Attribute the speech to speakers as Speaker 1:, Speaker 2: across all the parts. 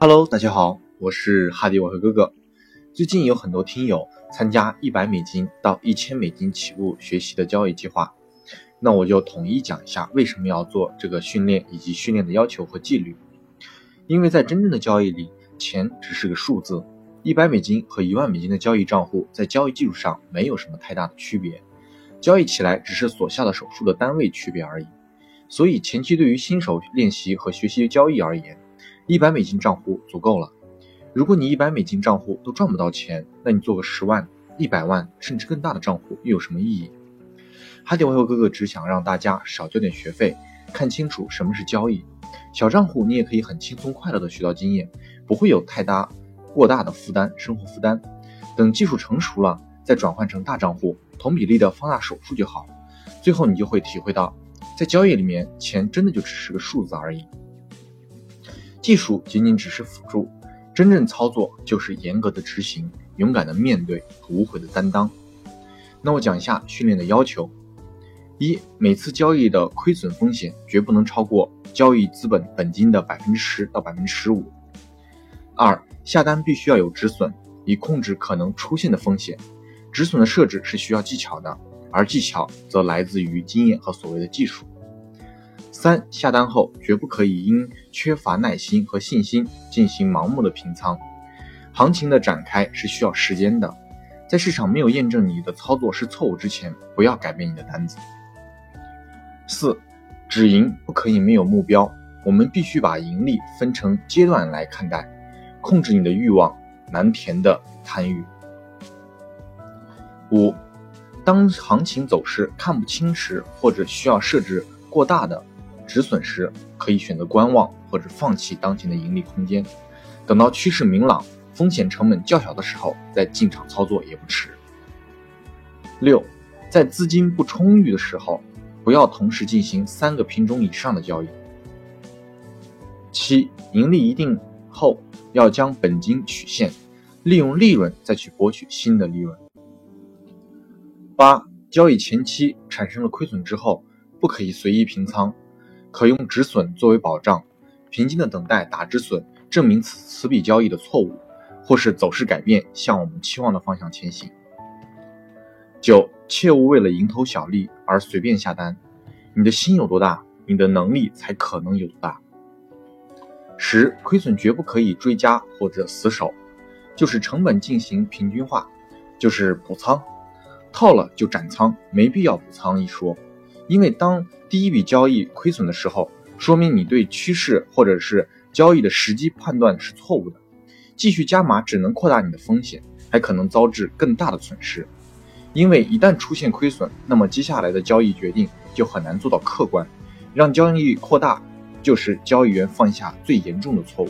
Speaker 1: Hello，大家好，我是哈迪我和哥哥。最近有很多听友参加一百美金到一千美金起步学习的交易计划，那我就统一讲一下为什么要做这个训练以及训练的要求和纪律。因为在真正的交易里，钱只是个数字，一百美金和一万美金的交易账户在交易技术上没有什么太大的区别，交易起来只是所下的手术的单位区别而已。所以前期对于新手练习和学习交易而言，一百美金账户足够了。如果你一百美金账户都赚不到钱，那你做个十万、一百万甚至更大的账户又有什么意义？哈迪外汇哥哥只想让大家少交点学费，看清楚什么是交易。小账户你也可以很轻松快乐的学到经验，不会有太大过大的负担，生活负担。等技术成熟了，再转换成大账户，同比例的放大手术就好。最后你就会体会到，在交易里面，钱真的就只是个数字而已。技术仅仅只是辅助，真正操作就是严格的执行、勇敢的面对和无悔的担当。那我讲一下训练的要求：一、每次交易的亏损风险绝不能超过交易资本本金的百分之十到百分之十五；二、下单必须要有止损，以控制可能出现的风险。止损的设置是需要技巧的，而技巧则来自于经验和所谓的技术。三下单后绝不可以因缺乏耐心和信心进行盲目的平仓，行情的展开是需要时间的，在市场没有验证你的操作是错误之前，不要改变你的单子。四止盈不可以没有目标，我们必须把盈利分成阶段来看待，控制你的欲望，难填的贪欲。五当行情走势看不清时，或者需要设置过大的。止损时可以选择观望或者放弃当前的盈利空间，等到趋势明朗、风险成本较小的时候再进场操作也不迟。六，在资金不充裕的时候，不要同时进行三个品种以上的交易。七，盈利一定后要将本金取现，利用利润再去博取新的利润。八，交易前期产生了亏损之后，不可以随意平仓。可用止损作为保障，平静的等待打止损，证明此此笔交易的错误，或是走势改变，向我们期望的方向前行。九，切勿为了蝇头小利而随便下单，你的心有多大，你的能力才可能有多大。十，亏损绝不可以追加或者死守，就是成本进行平均化，就是补仓，套了就斩仓，没必要补仓一说。因为当第一笔交易亏损的时候，说明你对趋势或者是交易的时机判断是错误的，继续加码只能扩大你的风险，还可能遭致更大的损失。因为一旦出现亏损，那么接下来的交易决定就很难做到客观，让交易扩大就是交易员犯下最严重的错误。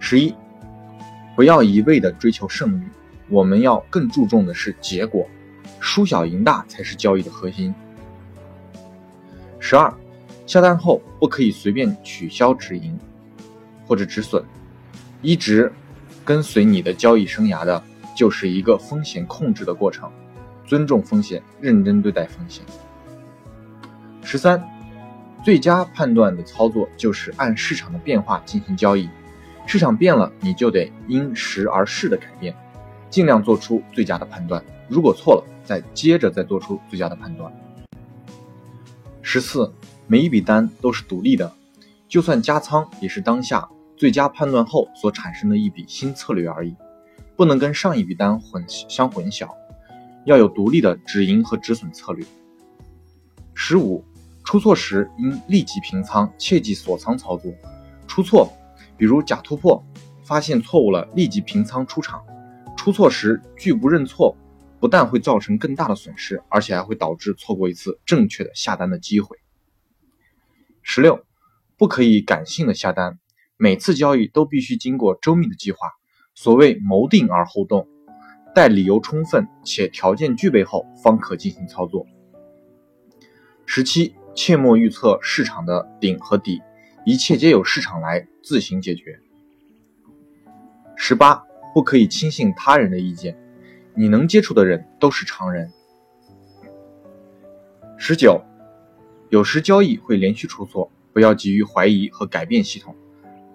Speaker 1: 十一，不要一味的追求胜率，我们要更注重的是结果。输小赢大才是交易的核心。十二，下单后不可以随便取消止盈或者止损，一直跟随你的交易生涯的就是一个风险控制的过程，尊重风险，认真对待风险。十三，最佳判断的操作就是按市场的变化进行交易，市场变了，你就得因时而势的改变，尽量做出最佳的判断。如果错了，再接着再做出最佳的判断。十四，每一笔单都是独立的，就算加仓也是当下最佳判断后所产生的一笔新策略而已，不能跟上一笔单混相混淆，要有独立的止盈和止损策略。十五，出错时应立即平仓，切忌锁仓操作。出错，比如假突破，发现错误了立即平仓出场。出错时拒不认错。不但会造成更大的损失，而且还会导致错过一次正确的下单的机会。十六，不可以感性的下单，每次交易都必须经过周密的计划。所谓谋定而后动，待理由充分且条件具备后，方可进行操作。十七，切莫预测市场的顶和底，一切皆由市场来自行解决。十八，不可以轻信他人的意见。你能接触的人都是常人。十九，有时交易会连续出错，不要急于怀疑和改变系统，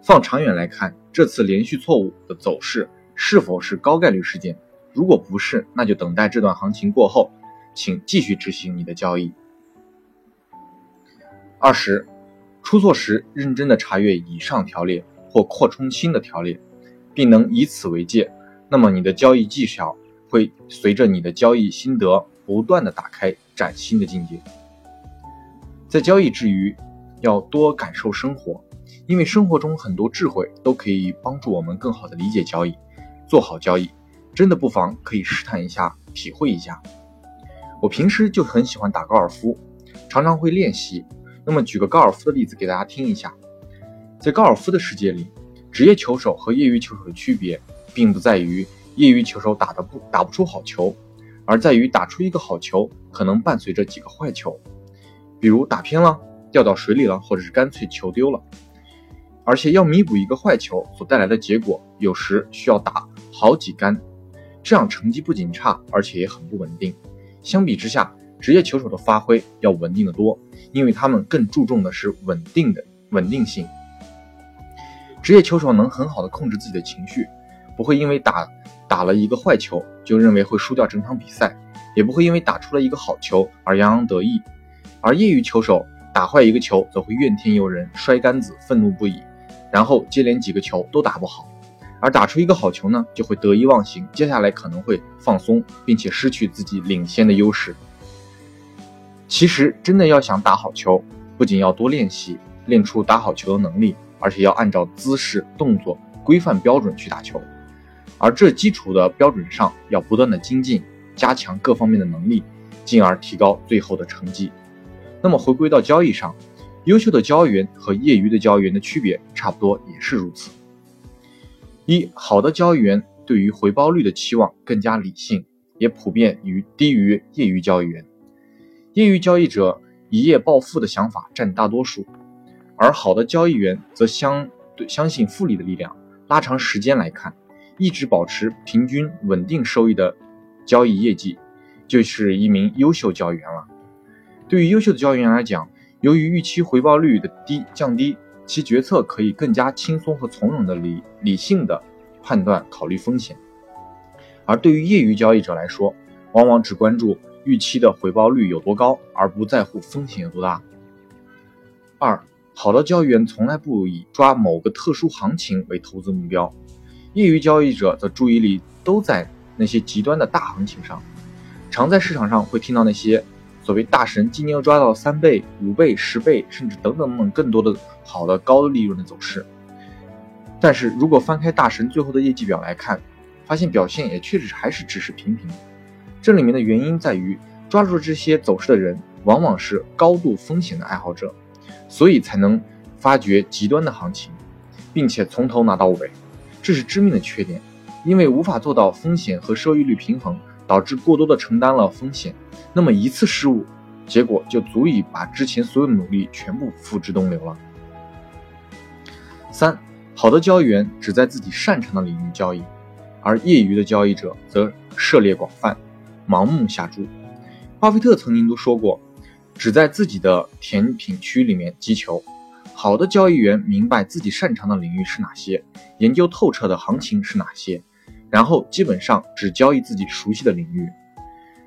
Speaker 1: 放长远来看，这次连续错误的走势是否是高概率事件？如果不是，那就等待这段行情过后，请继续执行你的交易。二十，出错时认真的查阅以上条列或扩充新的条列，并能以此为戒，那么你的交易技巧会随着你的交易心得不断的打开崭新的境界。在交易之余，要多感受生活，因为生活中很多智慧都可以帮助我们更好的理解交易，做好交易。真的不妨可以试探一下，体会一下。我平时就很喜欢打高尔夫，常常会练习。那么举个高尔夫的例子给大家听一下。在高尔夫的世界里，职业球手和业余球手的区别，并不在于业余球手打得不打不出好球，而在于打出一个好球可能伴随着几个坏球，比如打偏了、掉到水里了，或者是干脆球丢了。而且要弥补一个坏球所带来的结果，有时需要打好几杆。这样成绩不仅差，而且也很不稳定。相比之下，职业球手的发挥要稳定的多，因为他们更注重的是稳定的稳定性。职业球手能很好的控制自己的情绪，不会因为打打了一个坏球就认为会输掉整场比赛，也不会因为打出了一个好球而洋洋得意。而业余球手打坏一个球，则会怨天尤人、摔杆子、愤怒不已，然后接连几个球都打不好。而打出一个好球呢，就会得意忘形，接下来可能会放松，并且失去自己领先的优势。其实，真的要想打好球，不仅要多练习，练出打好球的能力，而且要按照姿势、动作、规范标准去打球。而这基础的标准上，要不断的精进，加强各方面的能力，进而提高最后的成绩。那么，回归到交易上，优秀的交易员和业余的交易员的区别，差不多也是如此。一好的交易员对于回报率的期望更加理性，也普遍于低于业余交易员。业余交易者一夜暴富的想法占大多数，而好的交易员则相对相信复利的力量。拉长时间来看，一直保持平均稳定收益的交易业绩，就是一名优秀交易员了。对于优秀的交易员来讲，由于预期回报率的低降低。其决策可以更加轻松和从容的理理性的判断考虑风险，而对于业余交易者来说，往往只关注预期的回报率有多高，而不在乎风险有多大。二，好的交易员从来不以抓某个特殊行情为投资目标，业余交易者的注意力都在那些极端的大行情上，常在市场上会听到那些。所谓大神今年又抓到三倍、五倍、十倍，甚至等等等更多的好的高利润的走势。但是如果翻开大神最后的业绩表来看，发现表现也确实还是只是平平。这里面的原因在于，抓住这些走势的人往往是高度风险的爱好者，所以才能发掘极端的行情，并且从头拿到尾。这是致命的缺点，因为无法做到风险和收益率平衡。导致过多的承担了风险，那么一次失误，结果就足以把之前所有的努力全部付之东流了。三，好的交易员只在自己擅长的领域交易，而业余的交易者则涉猎广泛，盲目下注。巴菲特曾经都说过，只在自己的甜品区里面击球。好的交易员明白自己擅长的领域是哪些，研究透彻的行情是哪些。然后基本上只交易自己熟悉的领域，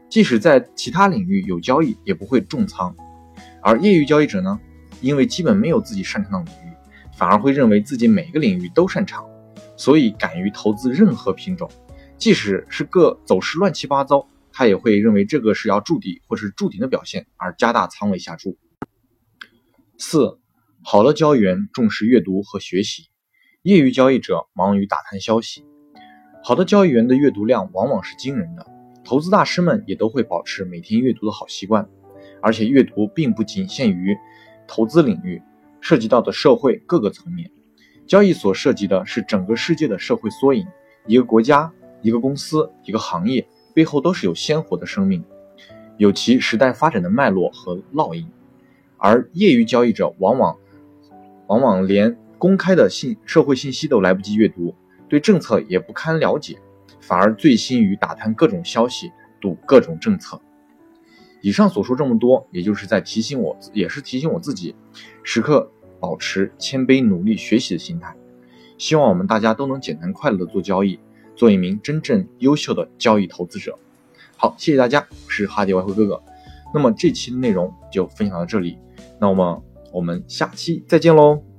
Speaker 1: 即使在其他领域有交易，也不会重仓。而业余交易者呢，因为基本没有自己擅长的领域，反而会认为自己每个领域都擅长，所以敢于投资任何品种，即使是个走势乱七八糟，他也会认为这个是要筑底或是筑顶的表现，而加大仓位下注。四，好的交易员重视阅读和学习，业余交易者忙于打探消息。好的交易员的阅读量往往是惊人的，投资大师们也都会保持每天阅读的好习惯，而且阅读并不仅限于投资领域，涉及到的社会各个层面。交易所涉及的是整个世界的社会缩影，一个国家、一个公司、一个行业背后都是有鲜活的生命，有其时代发展的脉络和烙印，而业余交易者往往往往连公开的信社会信息都来不及阅读。对政策也不堪了解，反而醉心于打探各种消息、赌各种政策。以上所说这么多，也就是在提醒我，也是提醒我自己，时刻保持谦卑、努力学习的心态，希望我们大家都能简单快乐的做交易，做一名真正优秀的交易投资者。好，谢谢大家，我是哈迪外汇哥哥。那么这期的内容就分享到这里，那我们我们下期再见喽。